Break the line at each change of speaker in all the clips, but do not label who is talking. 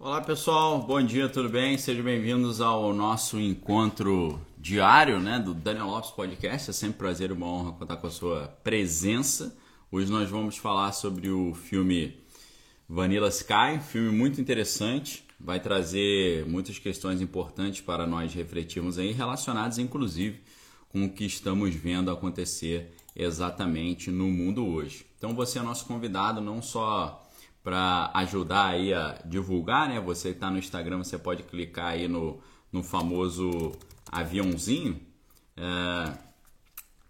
Olá pessoal, bom dia, tudo bem? Sejam bem-vindos ao nosso encontro diário né, do Daniel Lopes Podcast. É sempre um prazer e uma honra contar com a sua presença. Hoje nós vamos falar sobre o filme Vanilla Sky, filme muito interessante, vai trazer muitas questões importantes para nós refletirmos aí, relacionadas inclusive com o que estamos vendo acontecer exatamente no mundo hoje. Então você é nosso convidado não só para ajudar aí a divulgar, né? Você está no Instagram, você pode clicar aí no, no famoso aviãozinho é,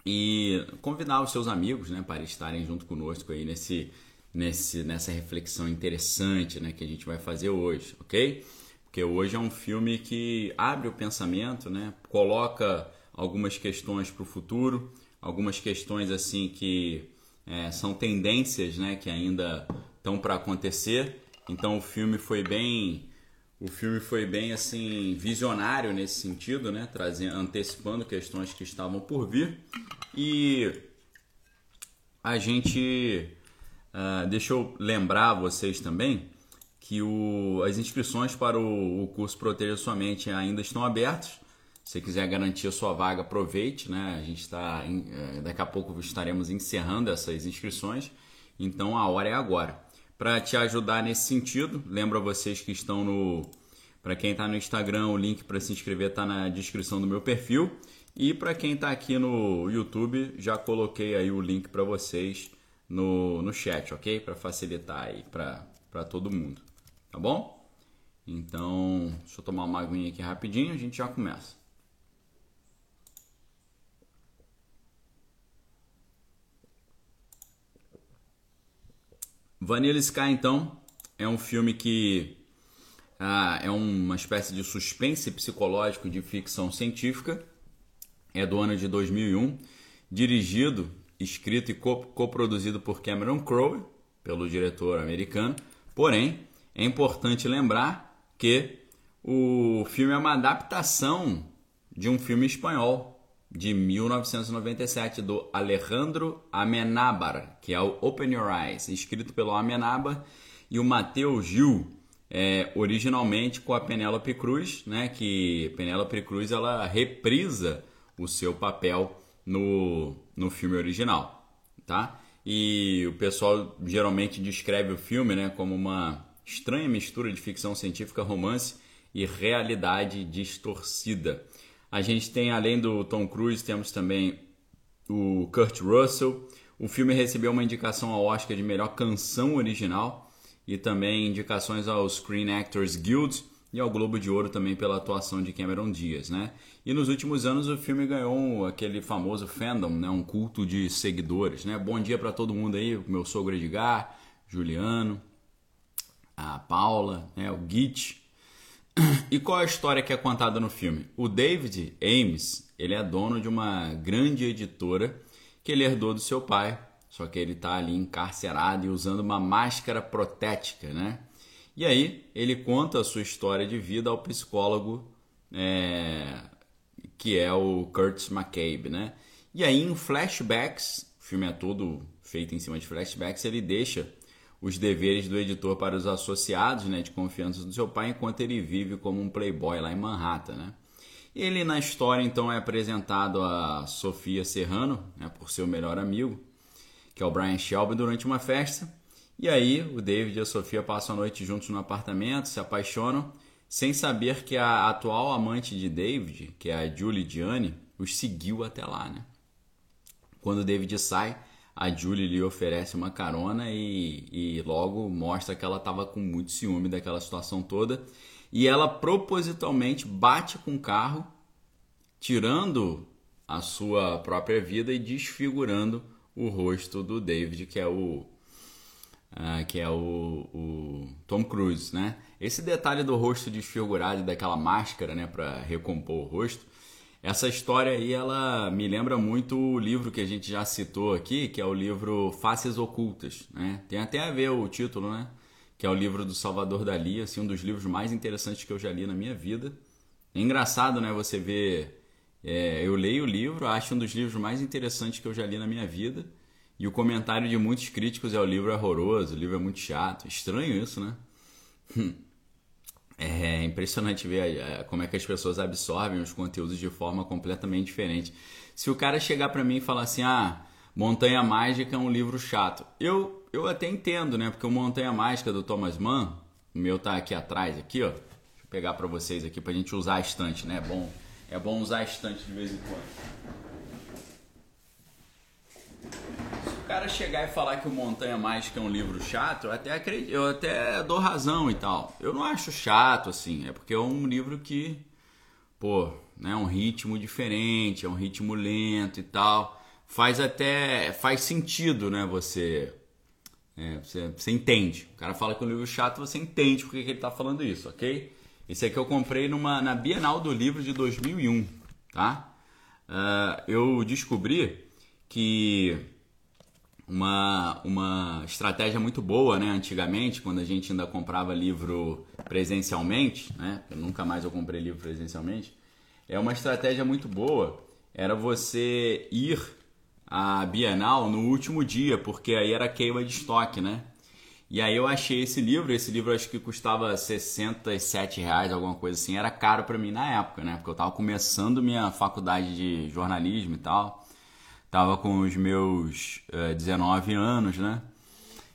e convidar os seus amigos, né, para estarem junto conosco aí nesse, nesse, nessa reflexão interessante, né, que a gente vai fazer hoje, ok? Porque hoje é um filme que abre o pensamento, né, coloca algumas questões para o futuro, algumas questões assim que é, são tendências, né, que ainda estão para acontecer. Então o filme foi bem o filme foi bem assim visionário nesse sentido, né, trazendo antecipando questões que estavam por vir. E a gente uh, deixa eu lembrar vocês também que o, as inscrições para o, o curso Proteja Sua Mente ainda estão abertas. Se você quiser garantir a sua vaga, aproveite, né? A gente está eh, daqui a pouco estaremos encerrando essas inscrições, então a hora é agora para te ajudar nesse sentido. Lembra vocês que estão no. Para quem está no Instagram, o link para se inscrever está na descrição do meu perfil. E para quem está aqui no YouTube, já coloquei aí o link para vocês no, no chat, ok? Para facilitar aí para todo mundo, tá bom? Então, deixa eu tomar uma aguinha aqui rapidinho, a gente já começa. Vanilla Sky, então, é um filme que ah, é uma espécie de suspense psicológico de ficção científica. É do ano de 2001, dirigido, escrito e coproduzido por Cameron Crowe, pelo diretor americano. Porém, é importante lembrar que o filme é uma adaptação de um filme espanhol de 1997 do Alejandro Amenábar, que é o Open Your Eyes, escrito pelo Amenábar e o Matheus Gil, é, originalmente com a Penélope Cruz, né, que Penélope Cruz ela reprisa o seu papel no, no filme original, tá? E o pessoal geralmente descreve o filme, né, como uma estranha mistura de ficção científica, romance e realidade distorcida. A gente tem, além do Tom Cruise, temos também o Kurt Russell. O filme recebeu uma indicação ao Oscar de melhor canção original e também indicações ao Screen Actors Guild e ao Globo de Ouro também pela atuação de Cameron Diaz, né? E nos últimos anos o filme ganhou aquele famoso fandom, né? Um culto de seguidores, né? Bom dia para todo mundo aí, meu sogro Edgar, Juliano, a Paula, né? O Git, e qual é a história que é contada no filme? O David Ames, ele é dono de uma grande editora que ele herdou do seu pai, só que ele está ali encarcerado e usando uma máscara protética, né? E aí ele conta a sua história de vida ao psicólogo é, que é o Curtis McCabe, né? E aí em flashbacks, o filme é todo feito em cima de flashbacks, ele deixa os deveres do editor para os associados né, de confiança do seu pai enquanto ele vive como um playboy lá em Manhattan. Né? Ele na história então é apresentado a Sofia Serrano, né, por seu melhor amigo, que é o Brian Shelby, durante uma festa. E aí o David e a Sofia passam a noite juntos no apartamento, se apaixonam, sem saber que a atual amante de David, que é a Julie Gianni, os seguiu até lá. Né? Quando David sai, a Julie lhe oferece uma carona e, e logo mostra que ela estava com muito ciúme daquela situação toda. E ela propositalmente bate com o carro, tirando a sua própria vida e desfigurando o rosto do David, que é o uh, que é o, o, Tom Cruise, né? Esse detalhe do rosto desfigurado daquela máscara, né, para recompor o rosto, essa história aí, ela me lembra muito o livro que a gente já citou aqui, que é o livro Faces Ocultas, né? Tem até a ver o título, né? Que é o livro do Salvador Dali, assim, um dos livros mais interessantes que eu já li na minha vida. É engraçado, né? Você vê... É, eu leio o livro, acho um dos livros mais interessantes que eu já li na minha vida. E o comentário de muitos críticos é o livro é horroroso, o livro é muito chato. Estranho isso, né? É impressionante ver é, como é que as pessoas absorvem os conteúdos de forma completamente diferente. Se o cara chegar para mim e falar assim, ah, Montanha Mágica é um livro chato, eu, eu até entendo, né? Porque o Montanha Mágica do Thomas Mann, o meu tá aqui atrás, aqui, ó. Deixa eu pegar para vocês aqui pra gente usar a estante, né? É bom, é bom usar a estante de vez em quando. Cara chegar e falar que o Montanha Mágica é um livro chato, eu até acredito, eu até dou razão e tal. Eu não acho chato assim, é porque é um livro que, pô, né, um ritmo diferente, é um ritmo lento e tal. Faz até faz sentido, né, você é, você, você, entende. O cara fala que é um livro chato, você entende porque que ele está falando isso, ok? Esse aqui eu comprei numa, na Bienal do Livro de 2001, tá? Uh, eu descobri que uma, uma estratégia muito boa, né? Antigamente, quando a gente ainda comprava livro presencialmente, né? Eu nunca mais eu comprei livro presencialmente. É uma estratégia muito boa. Era você ir à Bienal no último dia, porque aí era queima de estoque, né? E aí eu achei esse livro, esse livro acho que custava 67 reais, alguma coisa assim. Era caro para mim na época, né? Porque eu tava começando minha faculdade de jornalismo e tal tava com os meus eh, 19 anos, né?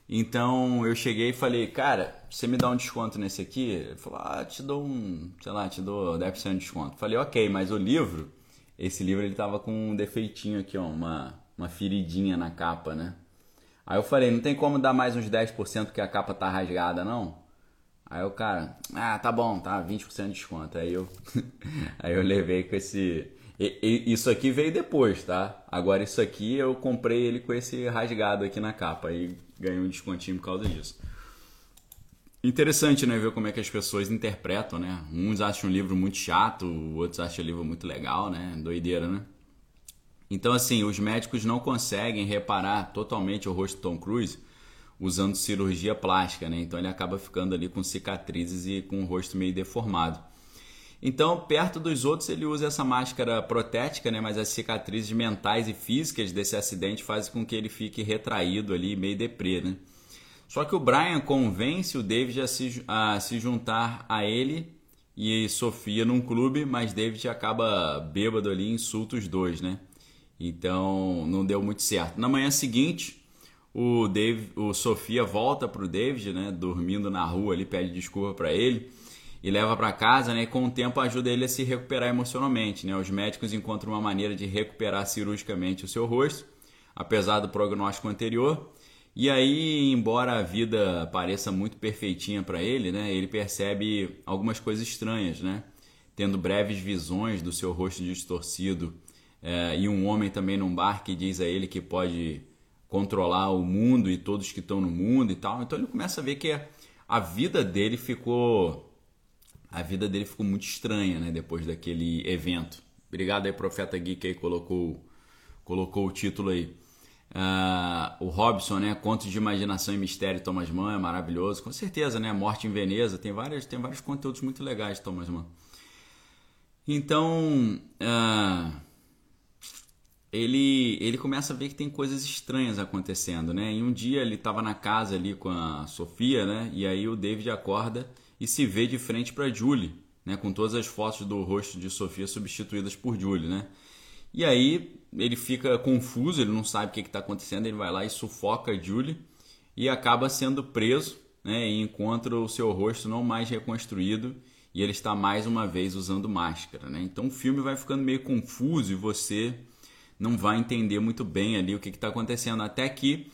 Então eu cheguei e falei, cara, você me dá um desconto nesse aqui? Ele falou, ah, te dou um, sei lá, te dou 10% de desconto. Falei, ok, mas o livro, esse livro ele tava com um defeitinho aqui, ó, uma, uma feridinha na capa, né? Aí eu falei, não tem como dar mais uns 10% que a capa tá rasgada, não? Aí o cara, ah, tá bom, tá, 20% de desconto. Aí eu, aí eu levei com esse, isso aqui veio depois, tá? Agora isso aqui eu comprei ele com esse rasgado aqui na capa e ganhei um descontinho por causa disso. Interessante, né, ver como é que as pessoas interpretam, né? Uns acham o livro muito chato, outros acham o livro muito legal, né? Doideira, né? Então, assim, os médicos não conseguem reparar totalmente o rosto do Tom Cruise usando cirurgia plástica, né? Então ele acaba ficando ali com cicatrizes e com o rosto meio deformado. Então, perto dos outros, ele usa essa máscara protética, né? mas as cicatrizes mentais e físicas desse acidente fazem com que ele fique retraído ali, meio deprê. Né? Só que o Brian convence o David a se, a se juntar a ele e Sofia num clube, mas David acaba bêbado ali insulta os dois, né? Então não deu muito certo. Na manhã seguinte, o, Dave, o Sofia volta pro David, né? Dormindo na rua ali, pede desculpa para ele e leva para casa, né? E com o tempo ajuda ele a se recuperar emocionalmente, né? Os médicos encontram uma maneira de recuperar cirurgicamente o seu rosto, apesar do prognóstico anterior. E aí, embora a vida pareça muito perfeitinha para ele, né? Ele percebe algumas coisas estranhas, né? Tendo breves visões do seu rosto distorcido é, e um homem também num bar que diz a ele que pode controlar o mundo e todos que estão no mundo e tal. Então ele começa a ver que a vida dele ficou a vida dele ficou muito estranha, né, depois daquele evento. Obrigado aí, Profeta Geek, aí colocou, colocou o título aí. Uh, o Robson, né, Contos de Imaginação e Mistério, Thomas Mann, é maravilhoso. Com certeza, né, Morte em Veneza, tem, várias, tem vários conteúdos muito legais Thomas Mann. Então, uh, ele, ele começa a ver que tem coisas estranhas acontecendo, né? E um dia ele estava na casa ali com a Sofia, né? E aí o David acorda e se vê de frente para Julie, né, com todas as fotos do rosto de Sofia substituídas por Julie, né? E aí ele fica confuso, ele não sabe o que está acontecendo, ele vai lá e sufoca Julie e acaba sendo preso, né, e encontra o seu rosto não mais reconstruído e ele está mais uma vez usando máscara, né? Então o filme vai ficando meio confuso e você não vai entender muito bem ali o que está acontecendo até que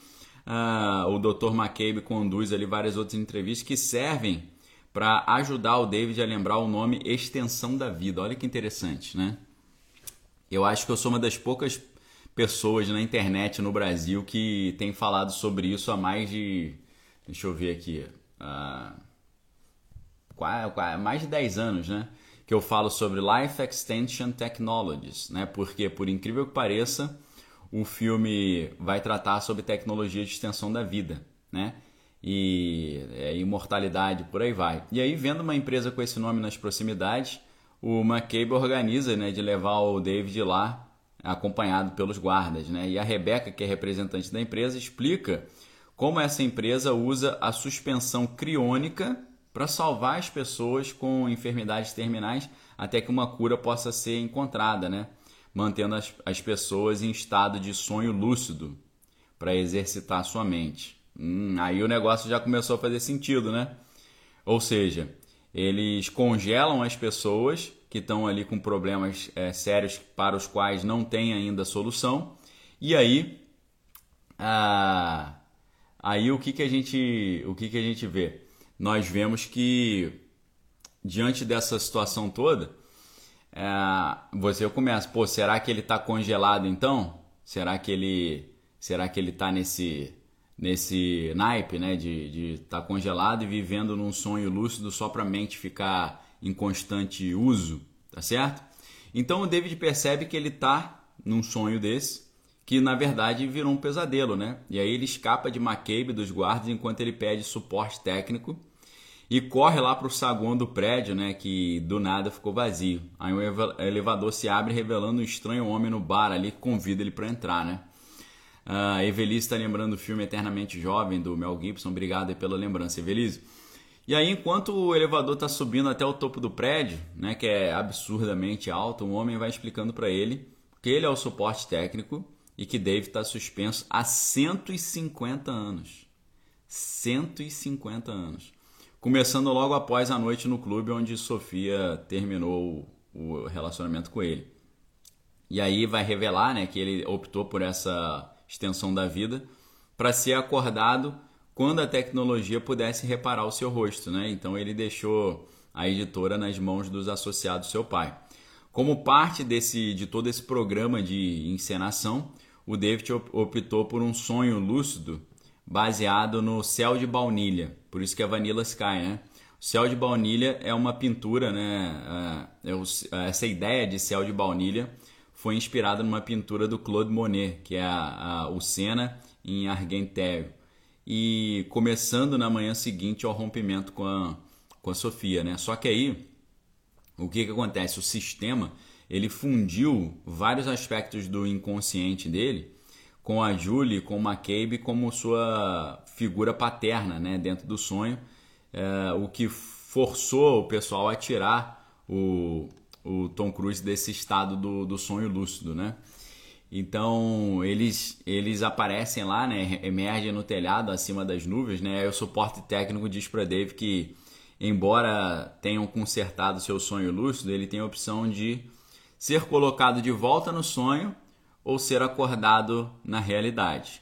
uh, o Dr. McCabe conduz ali várias outras entrevistas que servem para ajudar o David a lembrar o nome Extensão da Vida. Olha que interessante, né? Eu acho que eu sou uma das poucas pessoas na internet no Brasil que tem falado sobre isso há mais de. Deixa eu ver aqui. Uh, mais de 10 anos, né? Que eu falo sobre Life Extension Technologies, né? Porque, por incrível que pareça, o filme vai tratar sobre tecnologia de extensão da vida, né? E é, imortalidade, por aí vai. E aí, vendo uma empresa com esse nome nas proximidades, o McCabe organiza né, de levar o David lá, acompanhado pelos guardas. Né? E a Rebeca, que é representante da empresa, explica como essa empresa usa a suspensão criônica para salvar as pessoas com enfermidades terminais até que uma cura possa ser encontrada, né? Mantendo as, as pessoas em estado de sonho lúcido para exercitar sua mente. Hum, aí o negócio já começou a fazer sentido, né? Ou seja, eles congelam as pessoas que estão ali com problemas é, sérios para os quais não tem ainda solução. E aí, aí o que, que a gente, o que, que a gente vê? Nós vemos que diante dessa situação toda, é, você começa, pô, será que ele está congelado então? Será que ele, será que ele está nesse nesse naipe, né, de estar tá congelado e vivendo num sonho lúcido só para a mente ficar em constante uso, tá certo? Então o David percebe que ele está num sonho desse, que na verdade virou um pesadelo, né? E aí ele escapa de McCabe dos guardas enquanto ele pede suporte técnico e corre lá para o saguão do prédio, né, que do nada ficou vazio. Aí o elevador se abre revelando um estranho homem no bar ali que convida ele para entrar, né? Uh, Evelise está lembrando o filme Eternamente Jovem do Mel Gibson. Obrigado pela lembrança, Evelise. E aí, enquanto o elevador está subindo até o topo do prédio, né, que é absurdamente alto, um homem vai explicando para ele que ele é o suporte técnico e que Dave está suspenso há 150 anos. 150 anos. Começando logo após a noite no clube onde Sofia terminou o relacionamento com ele. E aí vai revelar né, que ele optou por essa extensão da vida, para ser acordado quando a tecnologia pudesse reparar o seu rosto. Né? Então ele deixou a editora nas mãos dos associados do seu pai. Como parte desse, de todo esse programa de encenação, o David optou por um sonho lúcido baseado no céu de baunilha, por isso que é Vanilla Sky, né? O céu de baunilha é uma pintura, né? É, é essa ideia de céu de baunilha foi inspirada numa pintura do Claude Monet, que é a, a, o Senna em Argenteuil. E começando na manhã seguinte ao rompimento com a, com a Sofia, né? Só que aí, o que, que acontece? O sistema, ele fundiu vários aspectos do inconsciente dele com a Julie, com McCabe como sua figura paterna, né? Dentro do sonho, é, o que forçou o pessoal a tirar o, o Tom Cruise desse estado do, do sonho lúcido, né? Então eles eles aparecem lá, né? Emergem no telhado acima das nuvens, né? O suporte técnico diz para Dave que embora tenham consertado seu sonho lúcido, ele tem a opção de ser colocado de volta no sonho ou ser acordado na realidade,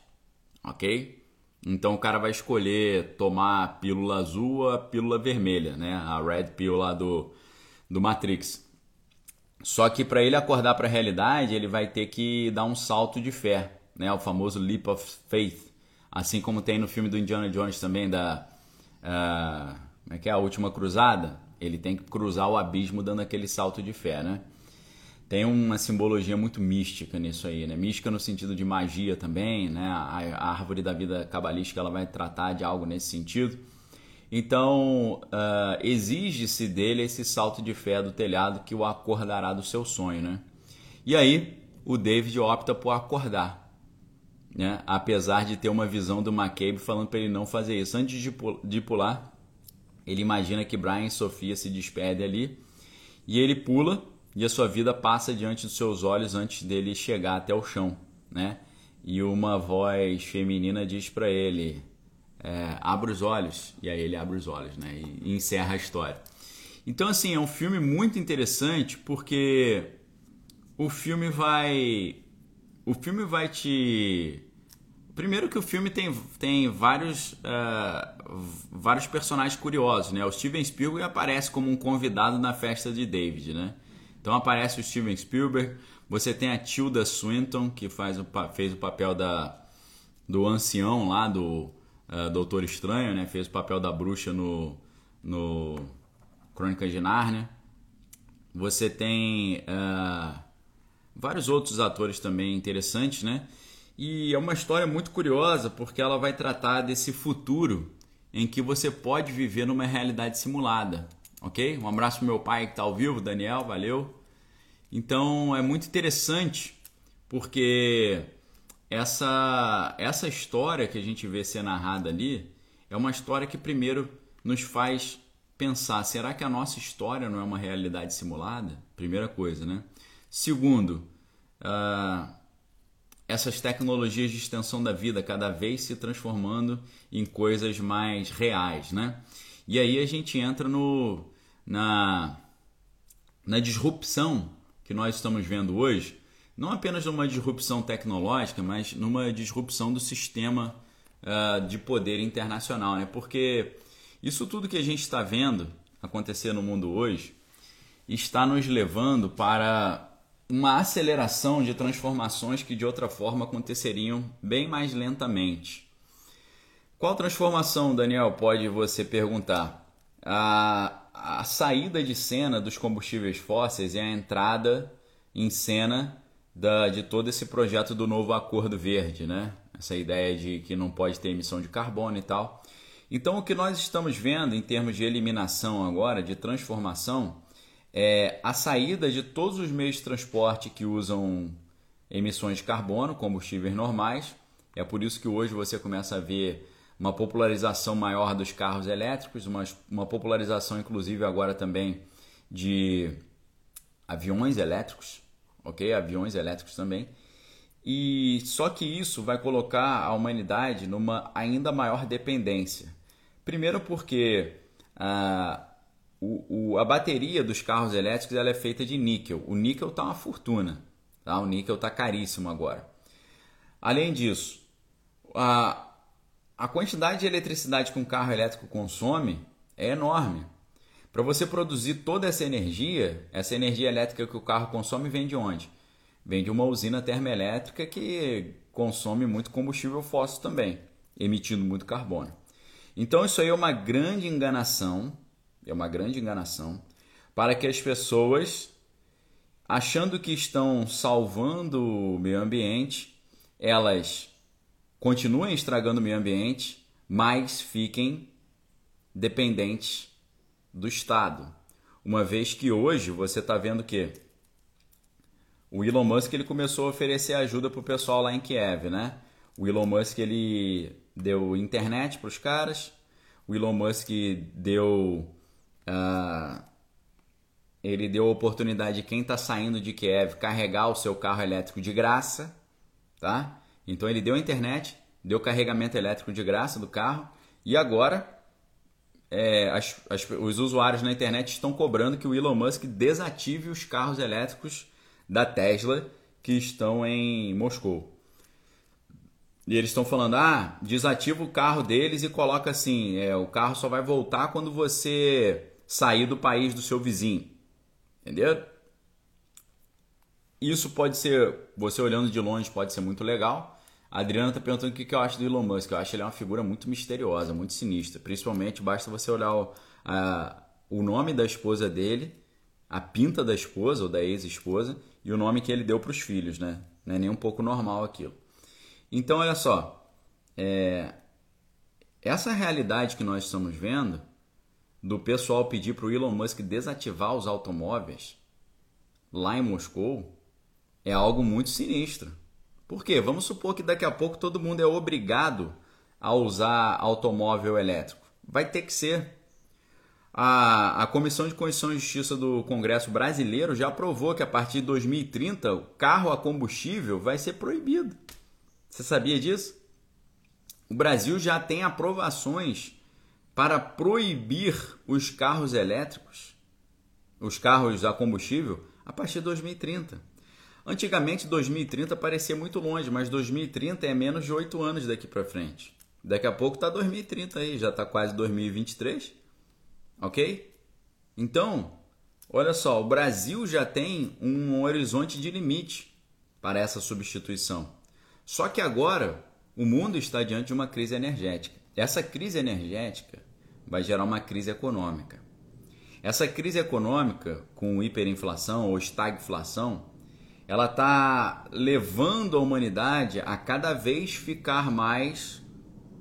ok? Então o cara vai escolher tomar a pílula azul ou a pílula vermelha, né? A red pill lá do, do Matrix. Só que para ele acordar para a realidade, ele vai ter que dar um salto de fé, né? O famoso leap of faith, assim como tem no filme do Indiana Jones também da uh, como é que é a última cruzada, ele tem que cruzar o abismo dando aquele salto de fé, né? Tem uma simbologia muito mística nisso aí, né? Mística no sentido de magia também, né? A, a árvore da vida cabalística ela vai tratar de algo nesse sentido. Então, uh, exige-se dele esse salto de fé do telhado que o acordará do seu sonho, né? E aí, o David opta por acordar, né? Apesar de ter uma visão do McCabe falando para ele não fazer isso. Antes de pular, ele imagina que Brian e Sofia se despedem ali e ele pula e a sua vida passa diante dos seus olhos antes dele chegar até o chão, né? E uma voz feminina diz para ele: é, abre os olhos, e aí ele abre os olhos, né? E, e encerra a história. Então, assim, é um filme muito interessante porque o filme vai. O filme vai te. Primeiro que o filme tem, tem vários, uh, vários personagens curiosos, né? O Steven Spielberg aparece como um convidado na festa de David, né? Então aparece o Steven Spielberg, você tem a Tilda Swinton, que faz o, fez o papel da, do ancião lá, do uh, Doutor Estranho, né? Fez o papel da bruxa no, no Crônicas de Nárnia. Você tem uh, vários outros atores também interessantes, né? E é uma história muito curiosa porque ela vai tratar desse futuro em que você pode viver numa realidade simulada, ok? Um abraço pro meu pai que está ao vivo, Daniel, valeu. Então é muito interessante porque essa, essa história que a gente vê ser narrada ali é uma história que primeiro nos faz pensar, será que a nossa história não é uma realidade simulada? Primeira coisa, né? Segundo, uh, essas tecnologias de extensão da vida cada vez se transformando em coisas mais reais, né? E aí a gente entra no, na, na disrupção que nós estamos vendo hoje, não apenas numa disrupção tecnológica, mas numa disrupção do sistema uh, de poder internacional, né? Porque isso tudo que a gente está vendo acontecer no mundo hoje está nos levando para uma aceleração de transformações que de outra forma aconteceriam bem mais lentamente. Qual transformação, Daniel, pode você perguntar? A, a saída de cena dos combustíveis fósseis e a entrada em cena da, de todo esse projeto do novo Acordo Verde, né? Essa ideia de que não pode ter emissão de carbono e tal. Então, o que nós estamos vendo em termos de eliminação agora, de transformação, é a saída de todos os meios de transporte que usam emissões de carbono, combustíveis normais. É por isso que hoje você começa a ver uma popularização maior dos carros elétricos, uma, uma popularização inclusive agora também de aviões elétricos, ok? Aviões elétricos também. E só que isso vai colocar a humanidade numa ainda maior dependência. Primeiro porque a, o, o, a bateria dos carros elétricos ela é feita de níquel. O níquel está uma fortuna. Tá? O níquel está caríssimo agora. Além disso, a, a quantidade de eletricidade que um carro elétrico consome é enorme. Para você produzir toda essa energia, essa energia elétrica que o carro consome vem de onde? Vem de uma usina termoelétrica que consome muito combustível fóssil também, emitindo muito carbono. Então isso aí é uma grande enganação, é uma grande enganação para que as pessoas, achando que estão salvando o meio ambiente, elas continuem estragando o meio ambiente, mas fiquem dependentes do Estado. Uma vez que hoje você está vendo que o Elon Musk ele começou a oferecer ajuda para o pessoal lá em Kiev, né? O Elon Musk ele deu internet para os caras. O Elon Musk deu uh, ele deu a oportunidade de quem está saindo de Kiev carregar o seu carro elétrico de graça, tá? Então ele deu internet, deu carregamento elétrico de graça do carro e agora é, as, as, os usuários na internet estão cobrando que o Elon Musk desative os carros elétricos da Tesla que estão em Moscou. E eles estão falando: ah, desativa o carro deles e coloca assim: é, o carro só vai voltar quando você sair do país do seu vizinho. Entendeu? Isso pode ser, você olhando de longe, pode ser muito legal. A Adriana está perguntando o que eu acho do Elon Musk. Eu acho ele uma figura muito misteriosa, muito sinistra. Principalmente, basta você olhar o, a, o nome da esposa dele, a pinta da esposa ou da ex-esposa e o nome que ele deu para os filhos, né? Não é nem um pouco normal aquilo. Então, olha só, é, essa realidade que nós estamos vendo do pessoal pedir para o Elon Musk desativar os automóveis lá em Moscou é algo muito sinistro. Por quê? Vamos supor que daqui a pouco todo mundo é obrigado a usar automóvel elétrico. Vai ter que ser. A, a Comissão de Constituição e Justiça do Congresso Brasileiro já aprovou que a partir de 2030 o carro a combustível vai ser proibido. Você sabia disso? O Brasil já tem aprovações para proibir os carros elétricos, os carros a combustível, a partir de 2030. Antigamente, 2030 parecia muito longe, mas 2030 é menos de oito anos daqui para frente. Daqui a pouco está 2030 aí, já está quase 2023, ok? Então, olha só, o Brasil já tem um horizonte de limite para essa substituição. Só que agora o mundo está diante de uma crise energética. Essa crise energética vai gerar uma crise econômica. Essa crise econômica, com hiperinflação ou estagflação, ela está levando a humanidade a cada vez ficar mais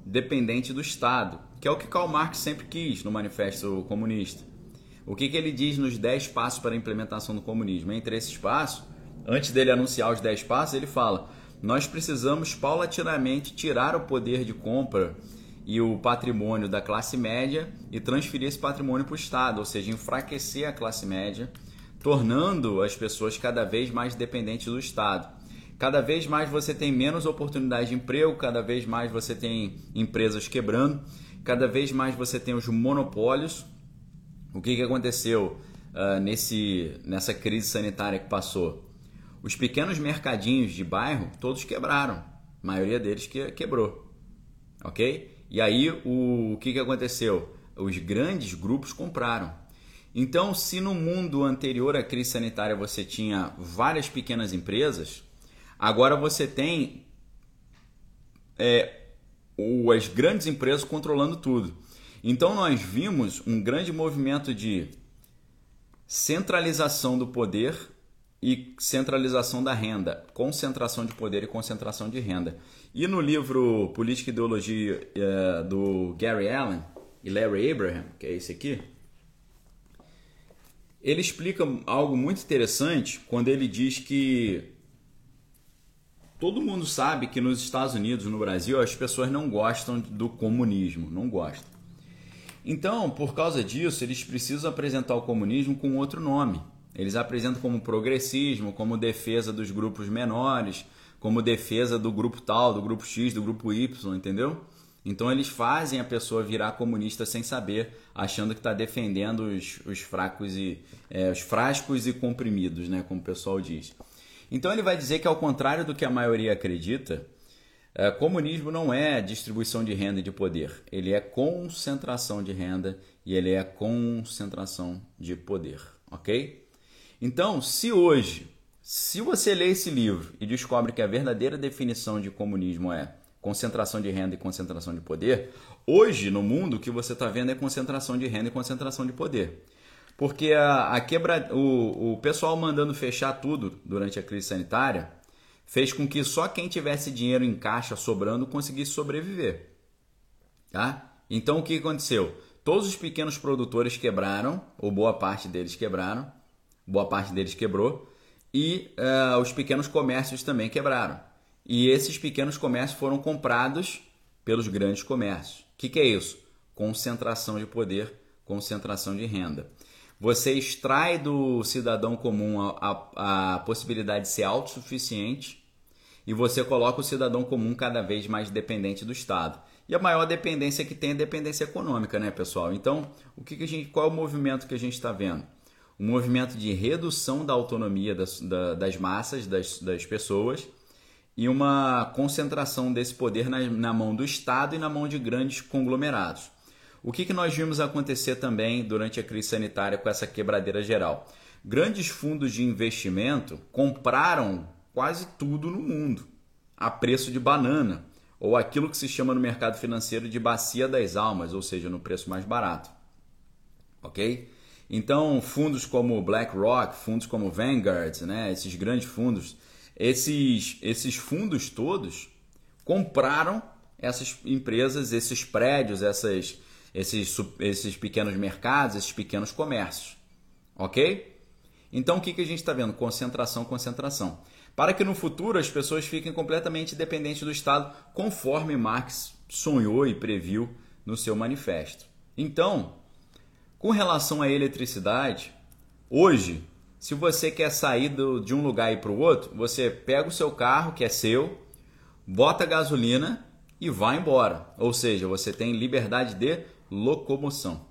dependente do Estado, que é o que Karl Marx sempre quis no Manifesto Comunista. O que, que ele diz nos 10 passos para a implementação do comunismo? Entre esses passos, antes dele anunciar os 10 passos, ele fala: nós precisamos paulatinamente tirar o poder de compra e o patrimônio da classe média e transferir esse patrimônio para o Estado, ou seja, enfraquecer a classe média, tornando as pessoas cada vez mais dependentes do Estado. Cada vez mais você tem menos oportunidades de emprego, cada vez mais você tem empresas quebrando, cada vez mais você tem os monopólios. O que, que aconteceu uh, nesse, nessa crise sanitária que passou? Os pequenos mercadinhos de bairro todos quebraram, a maioria deles que, quebrou, ok? E aí o, o que, que aconteceu? Os grandes grupos compraram. Então, se no mundo anterior à crise sanitária você tinha várias pequenas empresas, Agora você tem é, as grandes empresas controlando tudo. Então nós vimos um grande movimento de centralização do poder e centralização da renda, concentração de poder e concentração de renda. E no livro Política e Ideologia é, do Gary Allen e Larry Abraham, que é esse aqui, ele explica algo muito interessante quando ele diz que Todo mundo sabe que nos Estados Unidos, no Brasil, as pessoas não gostam do comunismo, não gostam. Então, por causa disso, eles precisam apresentar o comunismo com outro nome. Eles apresentam como progressismo, como defesa dos grupos menores, como defesa do grupo tal, do grupo X, do grupo Y, entendeu? Então eles fazem a pessoa virar comunista sem saber, achando que está defendendo os, os fracos e é, os frascos e comprimidos, né, como o pessoal diz. Então ele vai dizer que, ao contrário do que a maioria acredita, é, comunismo não é distribuição de renda e de poder, ele é concentração de renda e ele é concentração de poder, ok? Então, se hoje, se você lê esse livro e descobre que a verdadeira definição de comunismo é concentração de renda e concentração de poder, hoje no mundo o que você está vendo é concentração de renda e concentração de poder. Porque a, a quebra, o, o pessoal mandando fechar tudo durante a crise sanitária fez com que só quem tivesse dinheiro em caixa sobrando conseguisse sobreviver. Tá? Então o que aconteceu? Todos os pequenos produtores quebraram, ou boa parte deles quebraram, boa parte deles quebrou, e uh, os pequenos comércios também quebraram. E esses pequenos comércios foram comprados pelos grandes comércios. O que, que é isso? Concentração de poder, concentração de renda. Você extrai do cidadão comum a, a, a possibilidade de ser autossuficiente e você coloca o cidadão comum cada vez mais dependente do Estado. E a maior dependência que tem é dependência econômica, né, pessoal? Então, o que, que a gente, qual é o movimento que a gente está vendo? Um movimento de redução da autonomia das, da, das massas, das, das pessoas, e uma concentração desse poder na, na mão do Estado e na mão de grandes conglomerados. O que, que nós vimos acontecer também durante a crise sanitária com essa quebradeira geral? Grandes fundos de investimento compraram quase tudo no mundo a preço de banana, ou aquilo que se chama no mercado financeiro de bacia das almas, ou seja, no preço mais barato. Ok? Então, fundos como BlackRock, fundos como Vanguard, né, esses grandes fundos, esses, esses fundos todos compraram essas empresas, esses prédios, essas, esses, esses pequenos mercados, esses pequenos comércios. Ok? Então o que, que a gente está vendo? Concentração, concentração. Para que no futuro as pessoas fiquem completamente dependentes do Estado, conforme Marx sonhou e previu no seu manifesto. Então, com relação à eletricidade, hoje, se você quer sair do, de um lugar e para o outro, você pega o seu carro, que é seu, bota gasolina e vai embora. Ou seja, você tem liberdade de locomoção.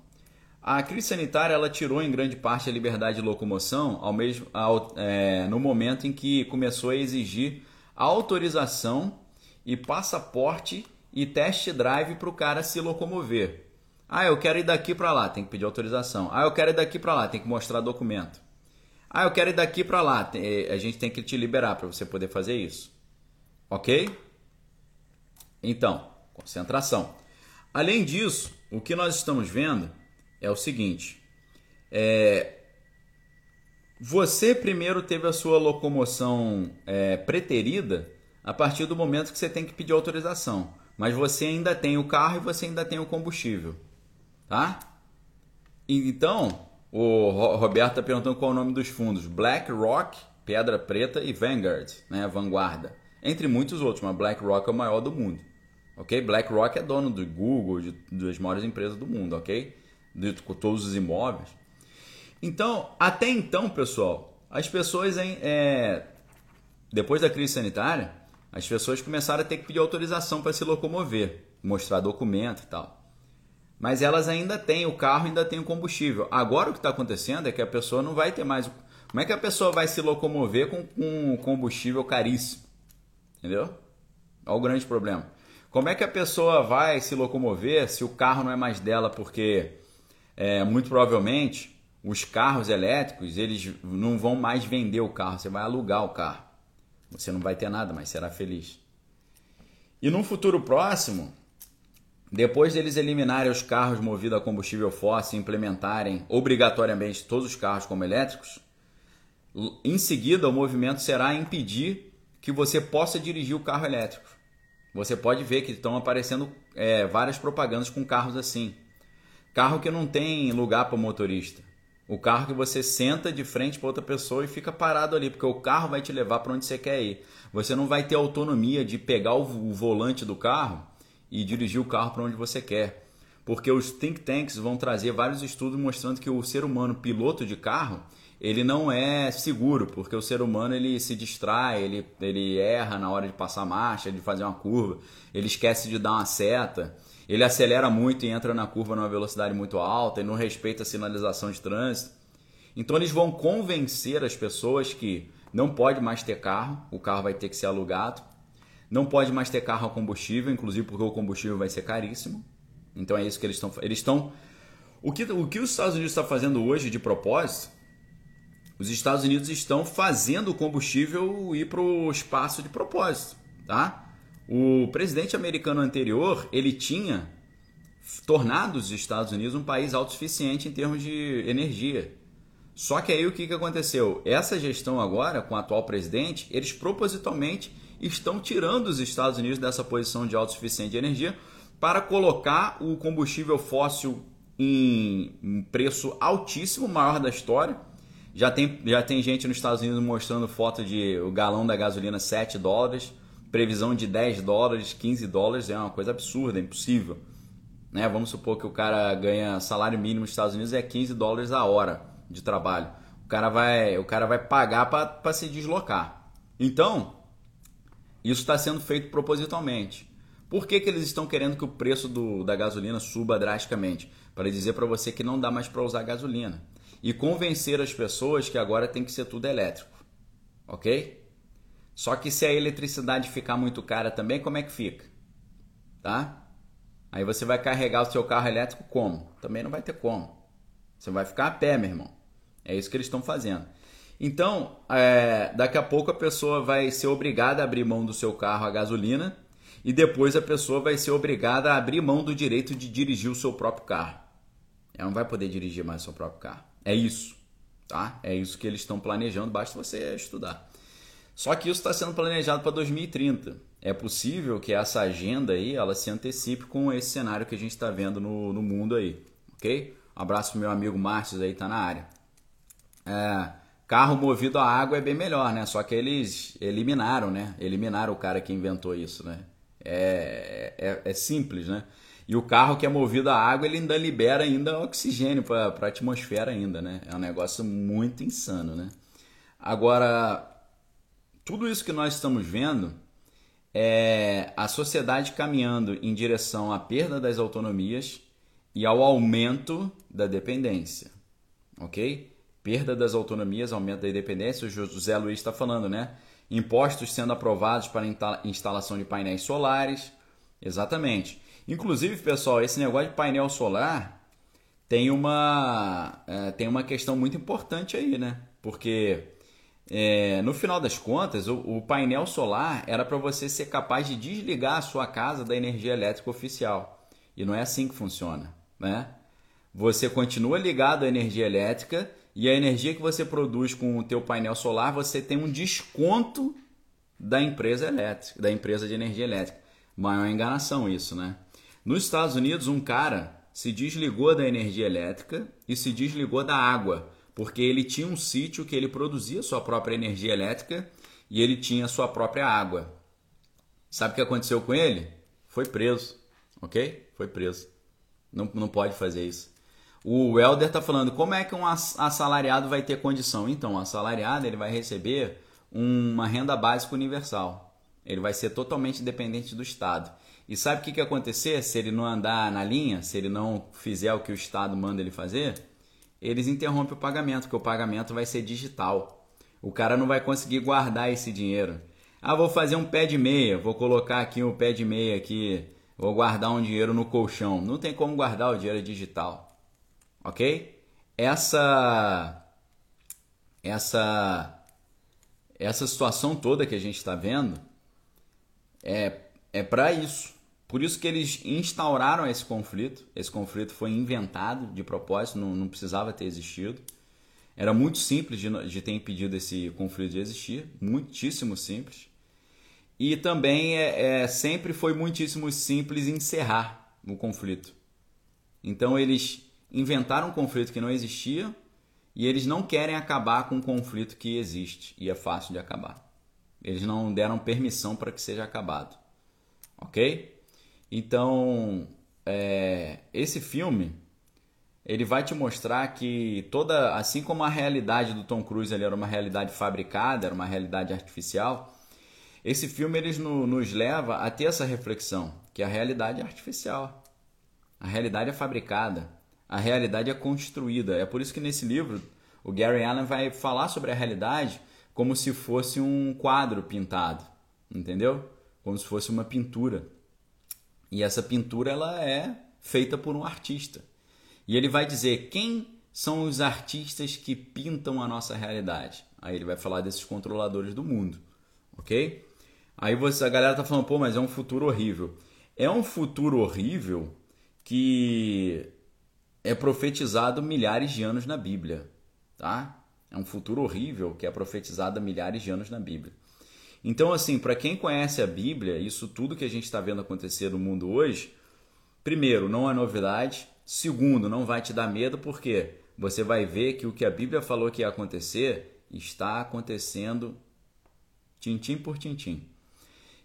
A crise sanitária ela tirou em grande parte a liberdade de locomoção ao mesmo, ao, é, no momento em que começou a exigir autorização e passaporte e test drive para o cara se locomover. Ah, eu quero ir daqui para lá, tem que pedir autorização. Ah, eu quero ir daqui para lá, tem que mostrar documento. Ah, eu quero ir daqui para lá, eh, a gente tem que te liberar para você poder fazer isso. Ok? Então, concentração. Além disso, o que nós estamos vendo é o seguinte: é, você primeiro teve a sua locomoção é, preterida a partir do momento que você tem que pedir autorização, mas você ainda tem o carro e você ainda tem o combustível, tá? Então, o Roberto está perguntando qual é o nome dos fundos: BlackRock, Pedra Preta e Vanguard, né, Vanguarda, entre muitos outros, mas BlackRock é o maior do mundo, ok? BlackRock é dono do Google, de, das maiores empresas do mundo, ok? De, todos os imóveis. Então, até então, pessoal, as pessoas, em, é, depois da crise sanitária, as pessoas começaram a ter que pedir autorização para se locomover, mostrar documento e tal. Mas elas ainda têm, o carro ainda tem o combustível. Agora o que está acontecendo é que a pessoa não vai ter mais. Como é que a pessoa vai se locomover com, com combustível caríssimo? Entendeu? Olha o grande problema. Como é que a pessoa vai se locomover se o carro não é mais dela? Porque é, muito provavelmente os carros elétricos eles não vão mais vender o carro, você vai alugar o carro. Você não vai ter nada, mas será feliz. E num futuro próximo, depois deles eliminarem os carros movidos a combustível fóssil e implementarem obrigatoriamente todos os carros como elétricos, em seguida o movimento será impedir que você possa dirigir o carro elétrico. Você pode ver que estão aparecendo é, várias propagandas com carros assim. Carro que não tem lugar para o motorista. O carro que você senta de frente para outra pessoa e fica parado ali, porque o carro vai te levar para onde você quer ir. Você não vai ter autonomia de pegar o volante do carro e dirigir o carro para onde você quer. Porque os think tanks vão trazer vários estudos mostrando que o ser humano piloto de carro, ele não é seguro, porque o ser humano ele se distrai, ele, ele erra na hora de passar marcha, de fazer uma curva, ele esquece de dar uma seta ele acelera muito e entra na curva numa velocidade muito alta e não respeita a sinalização de trânsito. Então eles vão convencer as pessoas que não pode mais ter carro, o carro vai ter que ser alugado, não pode mais ter carro a combustível, inclusive porque o combustível vai ser caríssimo. Então é isso que eles estão eles estão o que, o que os Estados Unidos está fazendo hoje de propósito? Os Estados Unidos estão fazendo o combustível ir para o espaço de propósito, tá? O presidente americano anterior, ele tinha tornado os Estados Unidos um país autossuficiente em termos de energia. Só que aí o que, que aconteceu? Essa gestão agora, com o atual presidente, eles propositalmente estão tirando os Estados Unidos dessa posição de autossuficiente de energia para colocar o combustível fóssil em preço altíssimo, maior da história. Já tem, já tem gente nos Estados Unidos mostrando foto de o galão da gasolina 7 dólares previsão de 10 dólares, 15 dólares é uma coisa absurda, é impossível. Né? Vamos supor que o cara ganha salário mínimo nos Estados Unidos é 15 dólares a hora de trabalho. O cara vai, o cara vai pagar para se deslocar. Então, isso está sendo feito propositalmente. Por que, que eles estão querendo que o preço do, da gasolina suba drasticamente? Para dizer para você que não dá mais para usar gasolina. E convencer as pessoas que agora tem que ser tudo elétrico. Ok? Só que se a eletricidade ficar muito cara também, como é que fica? Tá? Aí você vai carregar o seu carro elétrico como? Também não vai ter como. Você vai ficar a pé, meu irmão. É isso que eles estão fazendo. Então, é, daqui a pouco a pessoa vai ser obrigada a abrir mão do seu carro a gasolina e depois a pessoa vai ser obrigada a abrir mão do direito de dirigir o seu próprio carro. Ela não vai poder dirigir mais o seu próprio carro. É isso, tá? É isso que eles estão planejando, basta você estudar. Só que isso está sendo planejado para 2030. É possível que essa agenda aí ela se antecipe com esse cenário que a gente está vendo no, no mundo aí, ok? Um abraço pro meu amigo Márcio aí, tá na área. É, carro movido a água é bem melhor, né? Só que eles eliminaram, né? Eliminaram o cara que inventou isso, né? É, é, é simples, né? E o carro que é movido a água, ele ainda libera ainda oxigênio para a atmosfera ainda, né? É um negócio muito insano, né? Agora, tudo isso que nós estamos vendo é a sociedade caminhando em direção à perda das autonomias e ao aumento da dependência, ok? Perda das autonomias, aumento da independência, o José Luiz está falando, né? Impostos sendo aprovados para instalação de painéis solares, exatamente. Inclusive, pessoal, esse negócio de painel solar tem uma, é, tem uma questão muito importante aí, né? Porque é, no final das contas, o, o painel solar era para você ser capaz de desligar a sua casa da energia elétrica oficial. E não é assim que funciona. Né? Você continua ligado à energia elétrica e a energia que você produz com o teu painel solar, você tem um desconto da empresa elétrica, da empresa de energia elétrica. Maior enganação isso, né? Nos Estados Unidos, um cara se desligou da energia elétrica e se desligou da água porque ele tinha um sítio que ele produzia sua própria energia elétrica e ele tinha sua própria água. Sabe o que aconteceu com ele? foi preso, ok? Foi preso. Não, não pode fazer isso. O Helder está falando, como é que um assalariado vai ter condição? Então, o assalariado ele vai receber uma renda básica universal. Ele vai ser totalmente dependente do Estado. E sabe o que, que acontecer se ele não andar na linha, se ele não fizer o que o Estado manda ele fazer? Eles interrompem o pagamento, porque o pagamento vai ser digital. O cara não vai conseguir guardar esse dinheiro. Ah, vou fazer um pé de meia, vou colocar aqui um pé de meia aqui, vou guardar um dinheiro no colchão. Não tem como guardar o dinheiro digital. OK? Essa essa essa situação toda que a gente está vendo é é para isso. Por isso que eles instauraram esse conflito. Esse conflito foi inventado de propósito, não, não precisava ter existido. Era muito simples de, de ter impedido esse conflito de existir, muitíssimo simples. E também é, é, sempre foi muitíssimo simples encerrar o conflito. Então eles inventaram um conflito que não existia e eles não querem acabar com um conflito que existe e é fácil de acabar. Eles não deram permissão para que seja acabado. Ok? Então, é, esse filme ele vai te mostrar que toda, assim como a realidade do Tom Cruise era uma realidade fabricada, era uma realidade artificial, esse filme eles no, nos leva a ter essa reflexão que a realidade é artificial, a realidade é fabricada, a realidade é construída. É por isso que nesse livro o Gary Allen vai falar sobre a realidade como se fosse um quadro pintado, entendeu? Como se fosse uma pintura. E essa pintura ela é feita por um artista. E ele vai dizer quem são os artistas que pintam a nossa realidade. Aí ele vai falar desses controladores do mundo, ok? Aí você, a galera tá falando, pô, mas é um futuro horrível. É um futuro horrível que é profetizado milhares de anos na Bíblia, tá? É um futuro horrível que é profetizado há milhares de anos na Bíblia. Então, assim, para quem conhece a Bíblia, isso tudo que a gente está vendo acontecer no mundo hoje, primeiro, não é novidade. Segundo, não vai te dar medo, porque você vai ver que o que a Bíblia falou que ia acontecer está acontecendo tintim por tintim.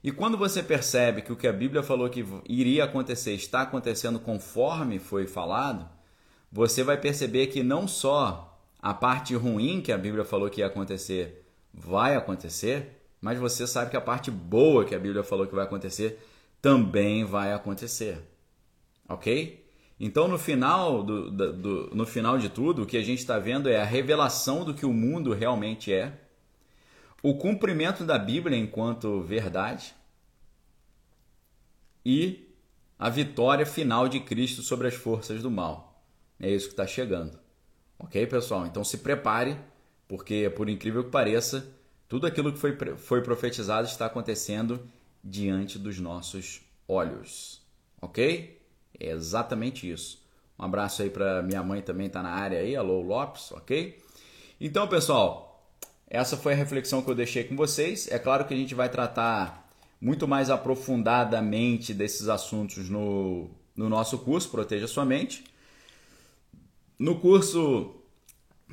E quando você percebe que o que a Bíblia falou que iria acontecer está acontecendo conforme foi falado, você vai perceber que não só a parte ruim que a Bíblia falou que ia acontecer vai acontecer, mas você sabe que a parte boa que a Bíblia falou que vai acontecer também vai acontecer. Ok? Então, no final, do, do, do no final de tudo, o que a gente está vendo é a revelação do que o mundo realmente é, o cumprimento da Bíblia enquanto verdade e a vitória final de Cristo sobre as forças do mal. É isso que está chegando. Ok, pessoal? Então se prepare, porque, por incrível que pareça, tudo aquilo que foi, foi profetizado está acontecendo diante dos nossos olhos. Ok? É exatamente isso. Um abraço aí para minha mãe também está na área aí, alô Lopes, ok? Então, pessoal, essa foi a reflexão que eu deixei com vocês. É claro que a gente vai tratar muito mais aprofundadamente desses assuntos no, no nosso curso Proteja Sua Mente. No curso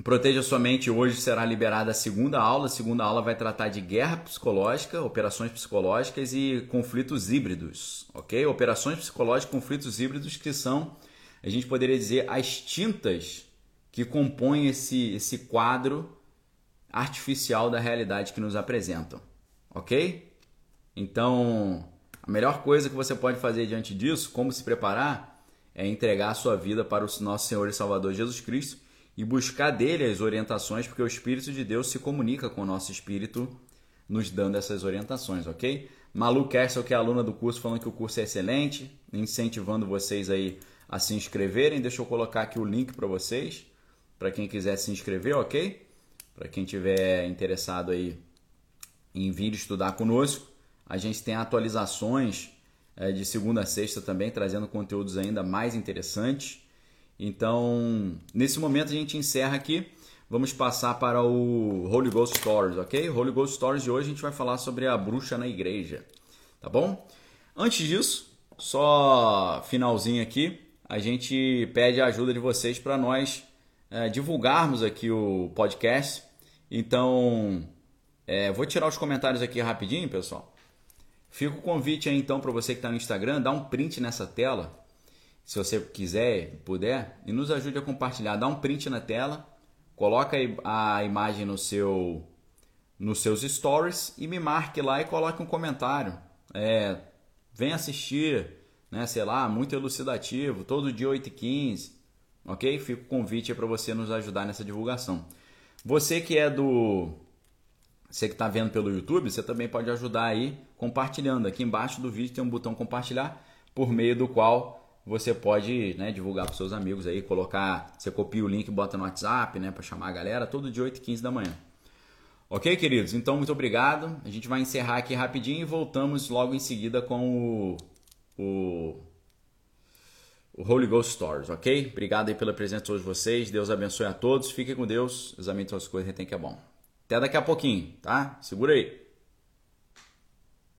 Proteja sua mente hoje será liberada a segunda aula. A segunda aula vai tratar de guerra psicológica, operações psicológicas e conflitos híbridos, ok? Operações psicológicas, conflitos híbridos que são, a gente poderia dizer, as tintas que compõem esse, esse quadro artificial da realidade que nos apresentam, ok? Então, a melhor coisa que você pode fazer diante disso, como se preparar, é entregar a sua vida para o nosso Senhor e Salvador Jesus Cristo e buscar dele as orientações, porque o Espírito de Deus se comunica com o nosso espírito, nos dando essas orientações, ok? Malu Kessel, que é aluna do curso, falando que o curso é excelente, incentivando vocês aí a se inscreverem. Deixa eu colocar aqui o link para vocês, para quem quiser se inscrever, ok? Para quem tiver interessado aí em vir estudar conosco. A gente tem atualizações de segunda a sexta também, trazendo conteúdos ainda mais interessantes. Então, nesse momento a gente encerra aqui. Vamos passar para o Holy Ghost Stories, ok? Holy Ghost Stories de hoje a gente vai falar sobre a bruxa na igreja, tá bom? Antes disso, só finalzinho aqui, a gente pede a ajuda de vocês para nós é, divulgarmos aqui o podcast. Então, é, vou tirar os comentários aqui rapidinho, pessoal. Fica o convite aí então para você que está no Instagram, dá um print nessa tela, se você quiser, puder, e nos ajude a compartilhar. Dá um print na tela, coloca a imagem no seu, nos seus stories e me marque lá e coloque um comentário. É, vem assistir, né, sei lá, muito elucidativo, todo dia 8h15, ok? Fica o convite para você nos ajudar nessa divulgação. Você que é do você que está vendo pelo YouTube, você também pode ajudar aí compartilhando. Aqui embaixo do vídeo tem um botão compartilhar, por meio do qual você pode né, divulgar para seus amigos aí, colocar, você copia o link bota no WhatsApp, né, para chamar a galera, todo dia 8 e 15 da manhã. Ok, queridos? Então, muito obrigado. A gente vai encerrar aqui rapidinho e voltamos logo em seguida com o, o, o Holy Ghost Stories, ok? Obrigado aí pela presença de todos vocês. Deus abençoe a todos. Fiquem com Deus. Examine suas coisas, retém que é bom. Até daqui a pouquinho, tá? Segura aí.